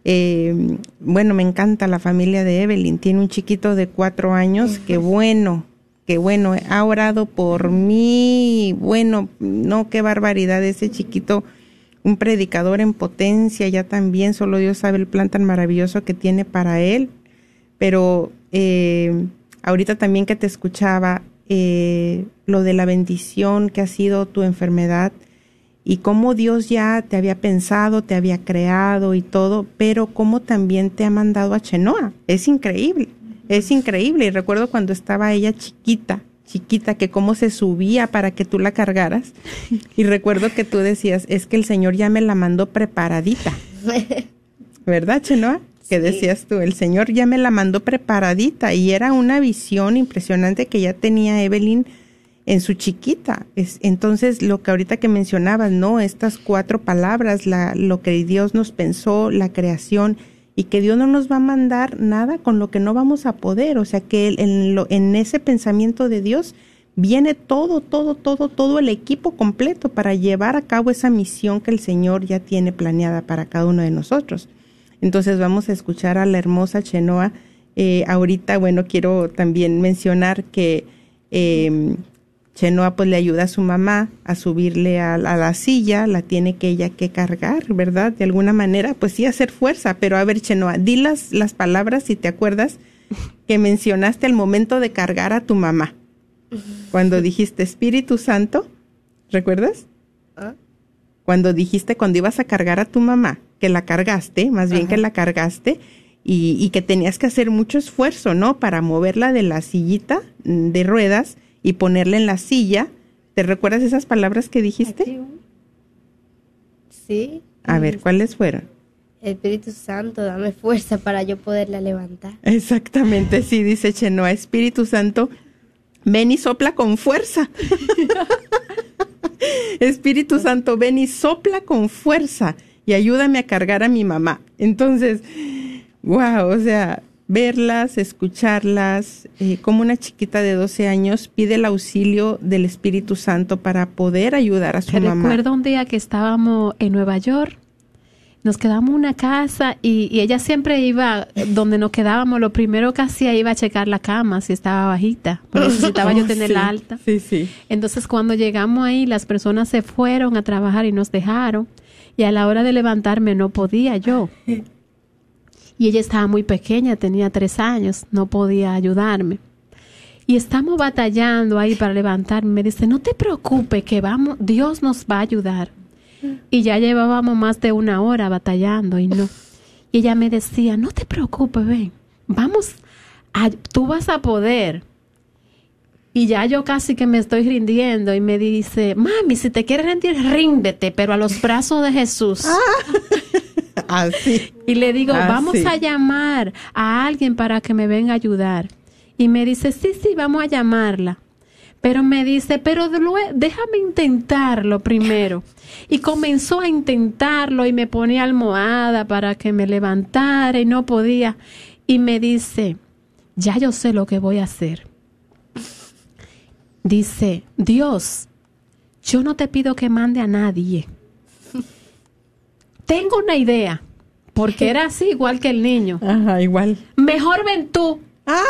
Eh, bueno, me encanta la familia de Evelyn. Tiene un chiquito de cuatro años. Qué bueno, que bueno, ha orado por mí, bueno, no, qué barbaridad ese chiquito, un predicador en potencia, ya también, solo Dios sabe el plan tan maravilloso que tiene para él, pero eh, ahorita también que te escuchaba, eh, lo de la bendición que ha sido tu enfermedad y cómo Dios ya te había pensado, te había creado y todo, pero cómo también te ha mandado a Chenoa, es increíble. Es increíble y recuerdo cuando estaba ella chiquita, chiquita, que cómo se subía para que tú la cargaras. Y recuerdo que tú decías, es que el Señor ya me la mandó preparadita. ¿Verdad, Chenoa? Que decías tú, el Señor ya me la mandó preparadita y era una visión impresionante que ya tenía Evelyn en su chiquita. Es, entonces, lo que ahorita que mencionabas, ¿no? Estas cuatro palabras, la, lo que Dios nos pensó, la creación, y que Dios no nos va a mandar nada con lo que no vamos a poder. O sea, que en, en ese pensamiento de Dios viene todo, todo, todo, todo el equipo completo para llevar a cabo esa misión que el Señor ya tiene planeada para cada uno de nosotros. Entonces vamos a escuchar a la hermosa Chenoa. Eh, ahorita, bueno, quiero también mencionar que eh, Chenoa pues le ayuda a su mamá a subirle a, la silla, la tiene que ella que cargar, ¿verdad? De alguna manera, pues sí hacer fuerza, pero a ver Chenoa, di las, las palabras si te acuerdas que mencionaste el momento de cargar a tu mamá. Cuando dijiste Espíritu Santo, ¿recuerdas? ¿Ah? Cuando dijiste cuando ibas a cargar a tu mamá, que la cargaste, más bien que la cargaste, y, y, que tenías que hacer mucho esfuerzo, ¿no? Para moverla de la sillita mm, de ruedas y ponerla en la silla. ¿Te recuerdas esas palabras que dijiste? Sí. A ver, ¿cuáles fueron? Espíritu Santo, dame fuerza para yo poderla levantar. Exactamente, sí, dice Chenoa, Espíritu Santo, ven y sopla con fuerza. Espíritu Santo, ven y sopla con fuerza y ayúdame a cargar a mi mamá. Entonces, wow, o sea, verlas, escucharlas, eh, como una chiquita de 12 años pide el auxilio del Espíritu Santo para poder ayudar a su mamá. Recuerdo un día que estábamos en Nueva York, nos quedamos en una casa y, ella siempre iba, donde nos quedábamos, lo primero que hacía iba a checar la cama si estaba bajita, pero necesitaba yo tenerla alta. Sí, sí. Entonces cuando llegamos ahí, las personas se fueron a trabajar y nos dejaron y a la hora de levantarme no podía yo. Y ella estaba muy pequeña, tenía tres años, no podía ayudarme. Y estamos batallando ahí para levantarme. Me dice, no te preocupes, que vamos, Dios nos va a ayudar. Y ya llevábamos más de una hora batallando y no. Y ella me decía, no te preocupes, ven, vamos, tú vas a poder. Y ya yo casi que me estoy rindiendo y me dice, mami, si te quieres rendir, ríndete, pero a los brazos de Jesús. Así. Y le digo, vamos a llamar a alguien para que me venga a ayudar. Y me dice, sí, sí, vamos a llamarla. Pero me dice, pero déjame intentarlo primero. Y comenzó a intentarlo y me ponía almohada para que me levantara y no podía. Y me dice, ya yo sé lo que voy a hacer. Dice, Dios, yo no te pido que mande a nadie tengo una idea, porque era así igual que el niño. Ajá, igual. Mejor ven tú. Ah.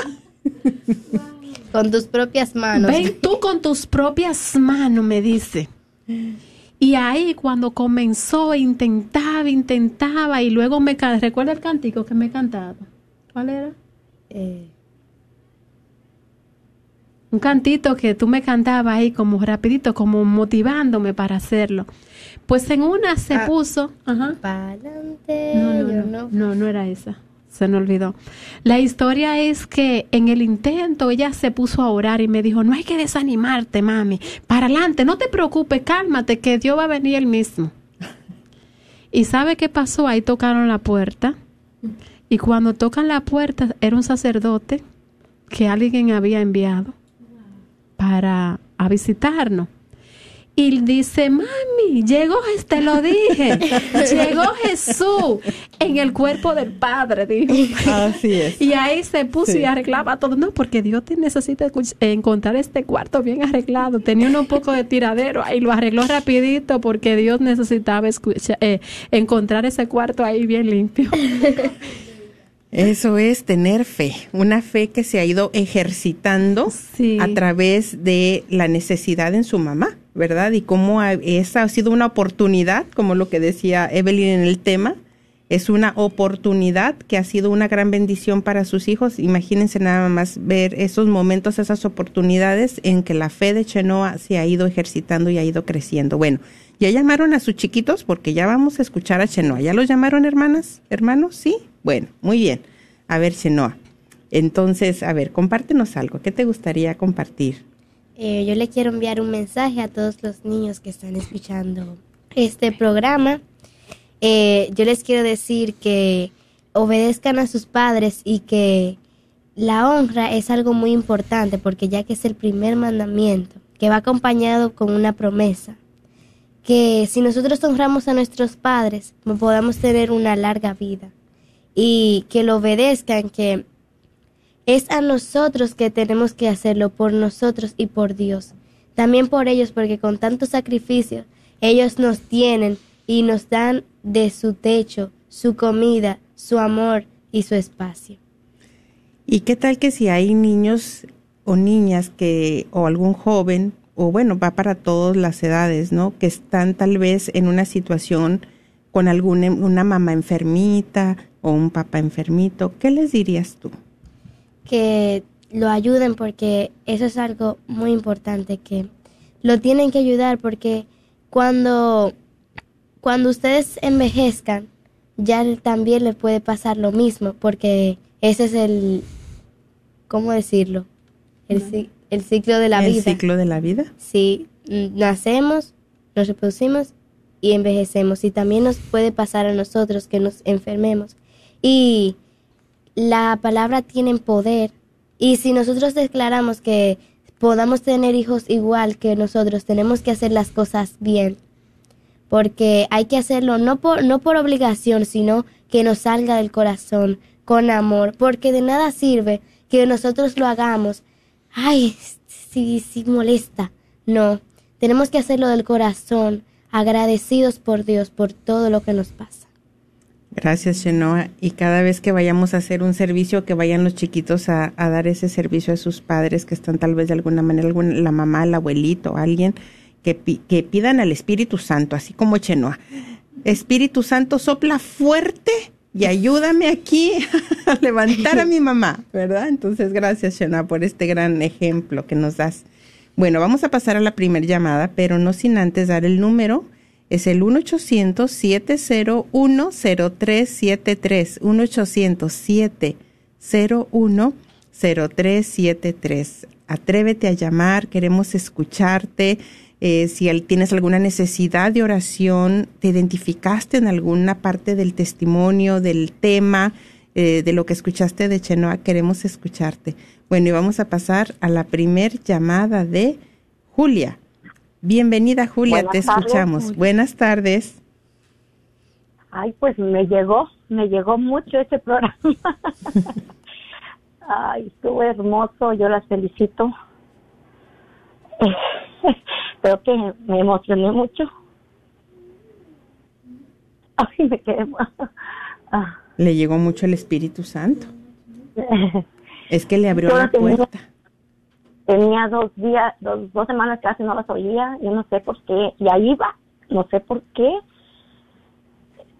con tus propias manos. Ven tú con tus propias manos, me dice. Y ahí cuando comenzó, intentaba, intentaba y luego me... ¿Recuerda el cántico que me cantaba? ¿Cuál era? Eh, un cantito que tú me cantabas ahí como rapidito, como motivándome para hacerlo. Pues en una se ah, puso... Ajá. No no, no, no, no, era esa. Se me olvidó. La historia es que en el intento ella se puso a orar y me dijo, no hay que desanimarte, mami. Para adelante, no te preocupes, cálmate, que Dios va a venir el mismo. ¿Y sabe qué pasó? Ahí tocaron la puerta. Y cuando tocan la puerta, era un sacerdote que alguien había enviado para a visitarnos. Y dice, mami, llegó, te lo dije, llegó Jesús en el cuerpo del Padre, dijo. Así es. Y ahí se puso y arreglaba todo. No, porque Dios te necesita encontrar este cuarto bien arreglado. Tenía un poco de tiradero ahí, lo arregló rapidito porque Dios necesitaba eh, encontrar ese cuarto ahí bien limpio. Eso es tener fe, una fe que se ha ido ejercitando a través de la necesidad en su mamá, ¿verdad? Y cómo esa ha sido una oportunidad, como lo que decía Evelyn en el tema, es una oportunidad que ha sido una gran bendición para sus hijos. Imagínense nada más ver esos momentos, esas oportunidades en que la fe de Chenoa se ha ido ejercitando y ha ido creciendo. Bueno, ya llamaron a sus chiquitos porque ya vamos a escuchar a Chenoa. ¿Ya los llamaron hermanas? ¿Hermanos? Sí. Bueno, muy bien. A ver, Chenoa. Entonces, a ver, compártenos algo. ¿Qué te gustaría compartir? Eh, yo le quiero enviar un mensaje a todos los niños que están escuchando este programa. Eh, yo les quiero decir que obedezcan a sus padres y que la honra es algo muy importante porque ya que es el primer mandamiento, que va acompañado con una promesa, que si nosotros honramos a nuestros padres, podamos tener una larga vida y que lo obedezcan, que es a nosotros que tenemos que hacerlo por nosotros y por Dios. También por ellos, porque con tanto sacrificio ellos nos tienen y nos dan de su techo, su comida, su amor y su espacio. ¿Y qué tal que si hay niños o niñas que o algún joven o bueno, va para todas las edades, ¿no? Que están tal vez en una situación con alguna una mamá enfermita o un papá enfermito, ¿qué les dirías tú? Que lo ayuden porque eso es algo muy importante que lo tienen que ayudar porque cuando cuando ustedes envejezcan ya también les puede pasar lo mismo porque ese es el ¿cómo decirlo? El, el ciclo de la vida. ¿El ciclo de la vida? Sí, nacemos, nos reproducimos y envejecemos. Y también nos puede pasar a nosotros que nos enfermemos. Y la palabra tiene poder. Y si nosotros declaramos que podamos tener hijos igual que nosotros, tenemos que hacer las cosas bien. Porque hay que hacerlo no por, no por obligación, sino que nos salga del corazón, con amor. Porque de nada sirve que nosotros lo hagamos ay, sí, sí molesta. No, tenemos que hacerlo del corazón, agradecidos por Dios por todo lo que nos pasa. Gracias, Shenoa. Y cada vez que vayamos a hacer un servicio, que vayan los chiquitos a, dar ese servicio a sus padres que están tal vez de alguna manera, la mamá, el abuelito, alguien, que, que pidan al Espíritu Santo, así como Chenoa. Espíritu Santo, sopla fuerte y ayúdame aquí a levantar a mi mamá, ¿verdad? Entonces, gracias, Shana, por este gran ejemplo que nos das. Bueno, vamos a pasar a la primera llamada, pero no sin antes dar el número. Es el 1-800-701-0373. 1-800-701-0373. Atrévete a llamar, queremos escucharte eh, si tienes alguna necesidad de oración, te identificaste en alguna parte del testimonio, del tema, eh, de lo que escuchaste de Chenoa, queremos escucharte. Bueno, y vamos a pasar a la primer llamada de Julia. Bienvenida, Julia, te escuchamos. Buenas tardes. Ay, pues me llegó, me llegó mucho ese programa. Ay, estuvo hermoso, yo las felicito. Creo que me emocioné mucho. Ay, me quedé. Le llegó mucho el Espíritu Santo. es que le abrió la puerta. Tenía, dos días, dos, dos semanas casi no las oía, yo no sé por qué, y ahí va, no sé por qué.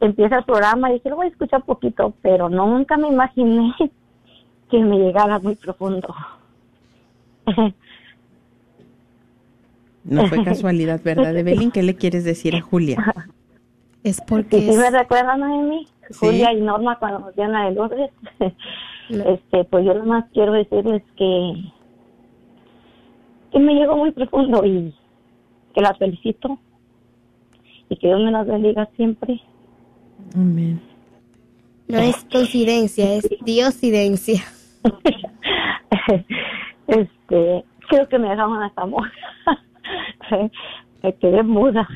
Empieza el programa y dije, lo voy a escuchar un poquito, pero nunca me imaginé que me llegara muy profundo. No fue casualidad, ¿verdad, Evelyn? ¿Qué le quieres decir a Julia? Es porque... Sí, me recuerdan a mí, Julia y Norma cuando nos dieron a de Lourdes. este, pues yo más quiero decirles que, que me llegó muy profundo y que las felicito y que Dios me las bendiga siempre. Amén. No es coincidencia, es diosidencia. este, creo que me dejaron hasta amor. me quedé muda.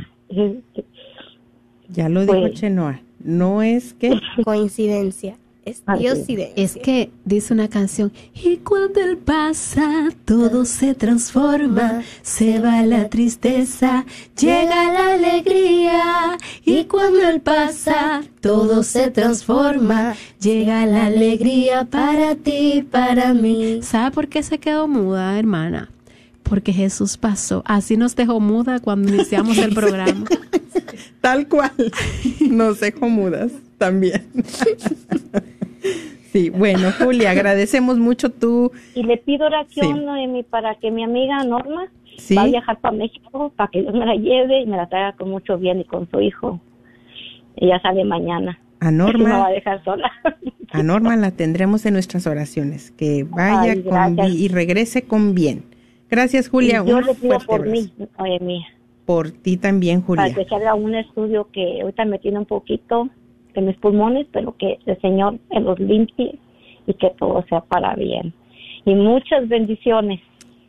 Ya lo dijo pues, Chenoa, no es que coincidencia, es diosidencia. Es que dice una canción, y cuando él pasa, todo se transforma, se va la tristeza, llega la alegría, y cuando él pasa, todo se transforma, llega la alegría para ti, para mí. ¿Sabe por qué se quedó muda, hermana? porque Jesús pasó. Así nos dejó muda cuando iniciamos el programa. Tal cual. Nos dejó mudas también. Sí, bueno, Julia, agradecemos mucho tú. Y le pido oración para que mi amiga Norma va a viajar para México, para que Dios me la lleve y me la traiga con mucho bien y con su hijo. Ella sale mañana. A Norma. No va a dejar sola. A Norma la tendremos en nuestras oraciones. Que vaya con y regrese con bien Gracias, Julia. yo le pido por mí, mía. Por ti también, Julia. Para que se haga un estudio que ahorita me tiene un poquito de mis pulmones, pero que el Señor los limpie y que todo sea para bien. Y muchas bendiciones.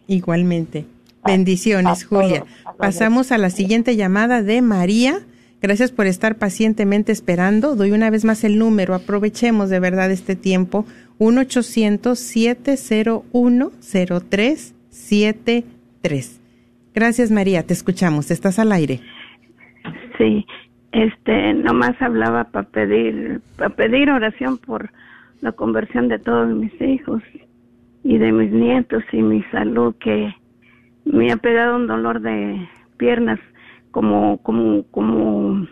Igualmente. Bendiciones, Julia. Pasamos a la siguiente llamada de María. Gracias por estar pacientemente esperando. Doy una vez más el número. Aprovechemos de verdad este tiempo. 1-800-701-0373. Gracias, María. Te escuchamos. Estás al aire. Sí, este, nomás hablaba para pedir, para pedir oración por la conversión de todos mis hijos y de mis nietos y mi salud que me ha pegado un dolor de piernas como como como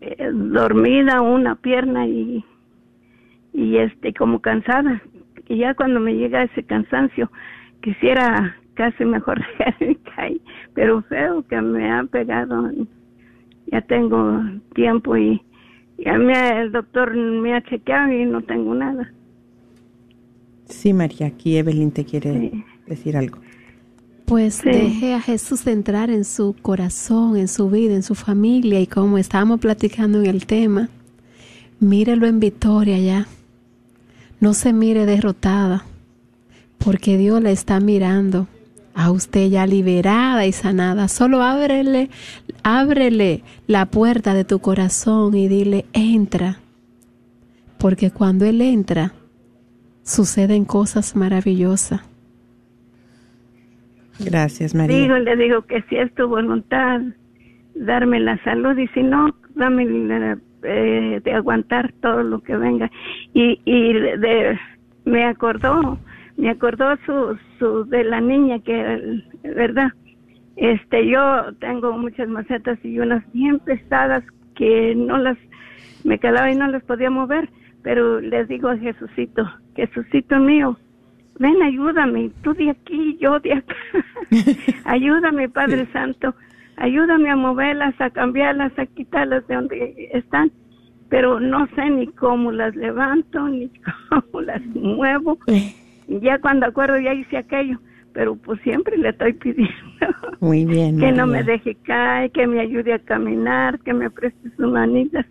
eh, dormida una pierna y y este como cansada. Y ya cuando me llega ese cansancio quisiera casi mejor pero feo que me ha pegado ya tengo tiempo y ya me, el doctor me ha chequeado y no tengo nada. Sí María aquí Evelyn te quiere decir algo. Pues deje a Jesús entrar en su corazón, en su vida, en su familia y como estábamos platicando en el tema, mírelo en victoria ya. No se mire derrotada, porque Dios la está mirando a usted ya liberada y sanada. Solo ábrele, ábrele la puerta de tu corazón y dile, entra. Porque cuando Él entra, suceden cosas maravillosas. Gracias, María. Digo, le digo que si es tu voluntad, darme la salud y si no, dame eh, de aguantar todo lo que venga. Y, y de, me acordó, me acordó su, su, de la niña que, verdad, este, yo tengo muchas macetas y unas bien pesadas que no las, me quedaba y no las podía mover, pero les digo a Jesucito, Jesucito mío, ven, ayúdame, tú de aquí, yo de acá. ayúdame, Padre Santo, ayúdame a moverlas, a cambiarlas, a quitarlas de donde están. Pero no sé ni cómo las levanto, ni cómo las muevo. Ya cuando acuerdo ya hice aquello, pero pues siempre le estoy pidiendo. Muy bien. que no me deje caer, que me ayude a caminar, que me preste sus manitas.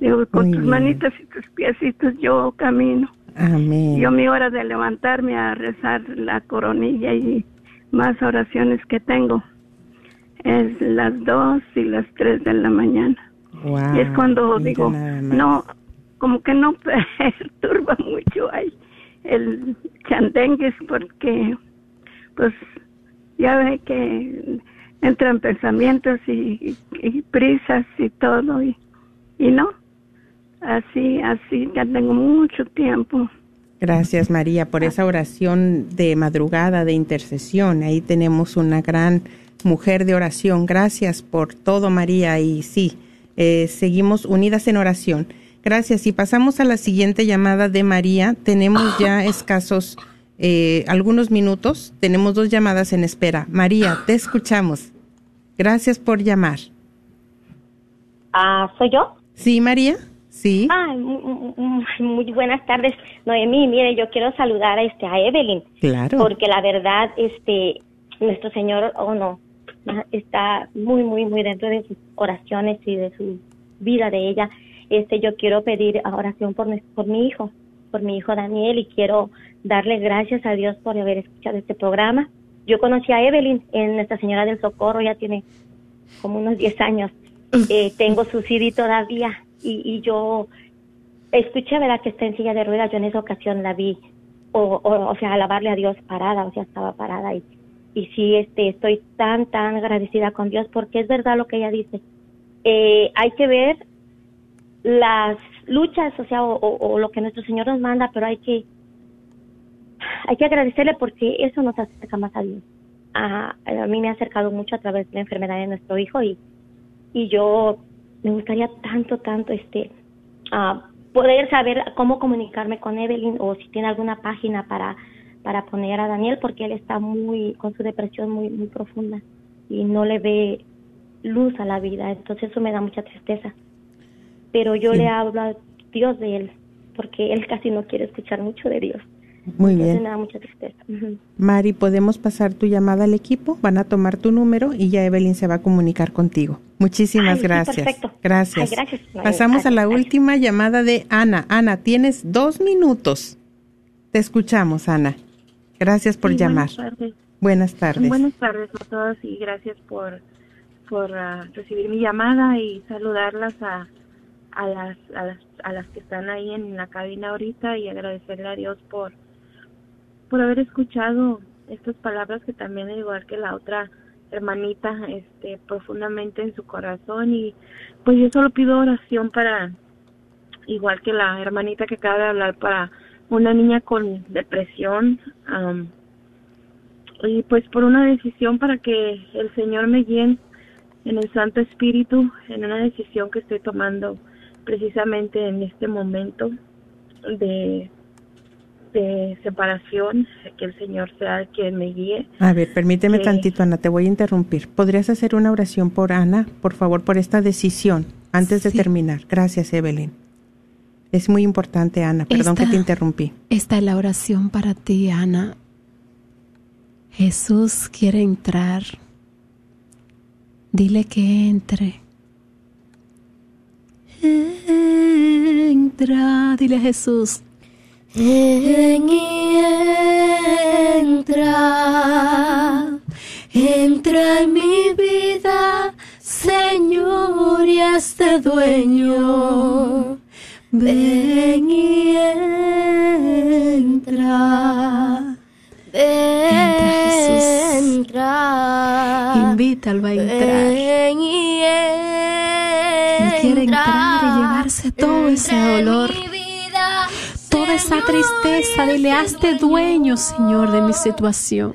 Digo, con tus manitas y tus piecitos yo camino. Amén. Yo mi hora de levantarme a rezar la coronilla y más oraciones que tengo es las dos y las tres de la mañana. y es cuando digo, no, como que no perturba mucho ahí el chandengues porque pues ya ve que entran pensamientos y, prisas y todo y, y no, Así, así, ya tengo mucho tiempo. Gracias María por esa oración de madrugada de intercesión. Ahí tenemos una gran mujer de oración. Gracias por todo María y sí, eh, seguimos unidas en oración. Gracias y pasamos a la siguiente llamada de María. Tenemos ya escasos eh, algunos minutos. Tenemos dos llamadas en espera. María, te escuchamos. Gracias por llamar. Ah, ¿soy yo? Sí, María. Sí. Ah, muy, buenas tardes, Noemí. Mire, yo quiero saludar a este a Evelyn. Claro. Porque la verdad, este, nuestro Señor, oh no, está muy, muy, muy dentro de sus oraciones y de su vida de ella. Este, yo quiero pedir oración por, por mi hijo, por mi hijo Daniel, y quiero darle gracias a Dios por haber escuchado este programa. Yo conocí a Evelyn en Nuestra Señora del Socorro, ya tiene como unos 10 años. Eh, tengo su CD todavía y, yo escuché, ¿verdad?, que está en silla de ruedas. Yo en esa ocasión la vi, o, o, sea, alabarle a Dios parada, o sea, estaba parada. Y, y sí, este, estoy tan, tan agradecida con Dios porque es verdad lo que ella dice. Eh, hay que ver las luchas, o sea, o, lo que nuestro Señor nos manda, pero hay que hay que agradecerle porque eso nos acerca más a Dios. A, a mí me ha acercado mucho a través de la enfermedad de nuestro hijo y, y yo me gustaría tanto, tanto este poder saber cómo comunicarme con Evelyn o si tiene alguna página para para poner a Daniel porque él está muy con su depresión muy muy profunda y no le ve luz a la vida, entonces eso me da mucha tristeza. Pero yo le hablo a Dios de él porque él casi no quiere escuchar mucho de Dios. Muy bien. Mari, ¿podemos pasar tu llamada al equipo? Van a tomar tu número y ya Evelyn se va a comunicar contigo. Muchísimas gracias. Gracias. Pasamos a la última llamada de Ana. Ana, tienes dos minutos. Te escuchamos, Ana. Gracias por llamar. Buenas tardes. Buenas tardes. Buenas tardes a todos y gracias por, por ah, recibir mi llamada y saludarlas a, a, las, a, las, a las que están ahí en la cabina ahorita y agradecerle a Dios por por haber escuchado estas palabras que también igual que la otra hermanita este profundamente en su corazón. Y pues yo solo pido oración para igual que la hermanita que acaba de hablar para una niña con depresión y pues por una decisión para que el Señor me guíe en el Santo Espíritu en una decisión que estoy tomando precisamente en este momento de de separación, que el Señor sea quien me guíe. A ver, permíteme tantito, Ana, te voy a interrumpir. ¿Podrías hacer una oración por Ana, por favor, por esta decisión, antes de terminar? Gracias, Evelyn. Es muy importante, Ana. Perdón que te interrumpí. Esta es la oración para ti, Ana. Jesús quiere entrar. Dile que entre. Entra, dile a Jesús Ven y entra, entra en mi vida, Señor, y este dueño. Ven y entra. Entra, entra. Invítalo a entrar. Quiere entrar y llevarse todo ese dolor toda esa tristeza, dile, hazte dueño, Señor, de mi situación.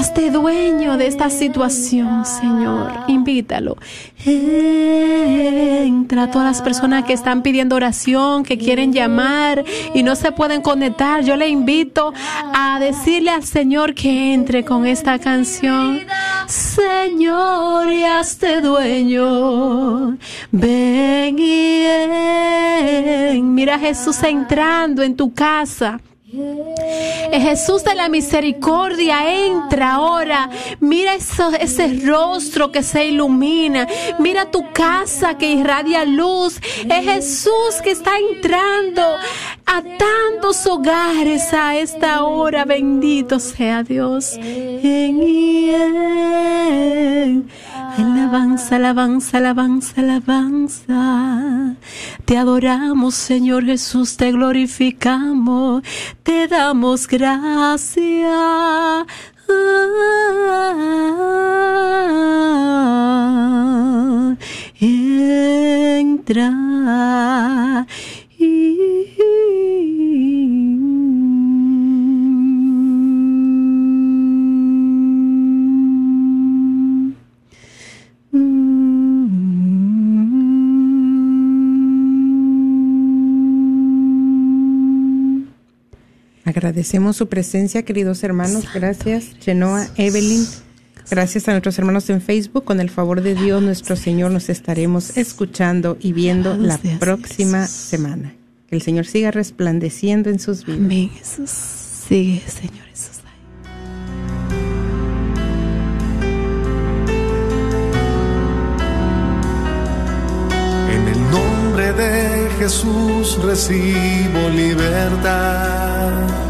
Hazte dueño de esta situación, Señor. Invítalo. Entra a todas las personas que están pidiendo oración, que quieren llamar y no se pueden conectar. Yo le invito a decirle al Señor que entre con esta canción. Señor, y hazte dueño. Ven y ven. Mira a Jesús entrando en tu casa. Jesús de la misericordia, entra ahora. Mira ese rostro que se ilumina. Mira tu casa que irradia luz. Es Jesús que está entrando a tantos hogares a esta hora. Bendito sea Dios. Alabanza, alabanza, alabanza, alabanza. Te adoramos, Señor Jesús, te glorificamos, te damos gracias. entra. Agradecemos su presencia, queridos hermanos. Gracias, Chenoa, Evelyn. Gracias a nuestros hermanos en Facebook. Con el favor de Dios, nuestro Señor, nos estaremos escuchando y viendo la próxima semana. Que el Señor siga resplandeciendo en sus vidas. Amén, Jesús. Sigue, Señor Jesús. En el nombre de Jesús recibo libertad.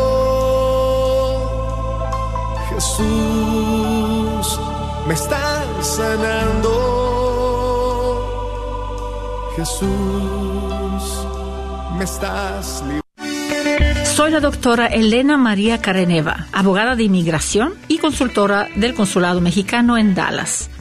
Jesús, me estás sanando. Jesús, me estás Soy la doctora Elena María Careneva, abogada de inmigración y consultora del Consulado Mexicano en Dallas.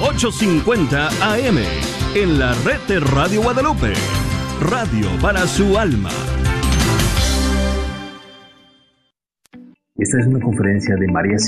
850 AM en la red de Radio Guadalupe. Radio para su alma. Esta es una conferencia de María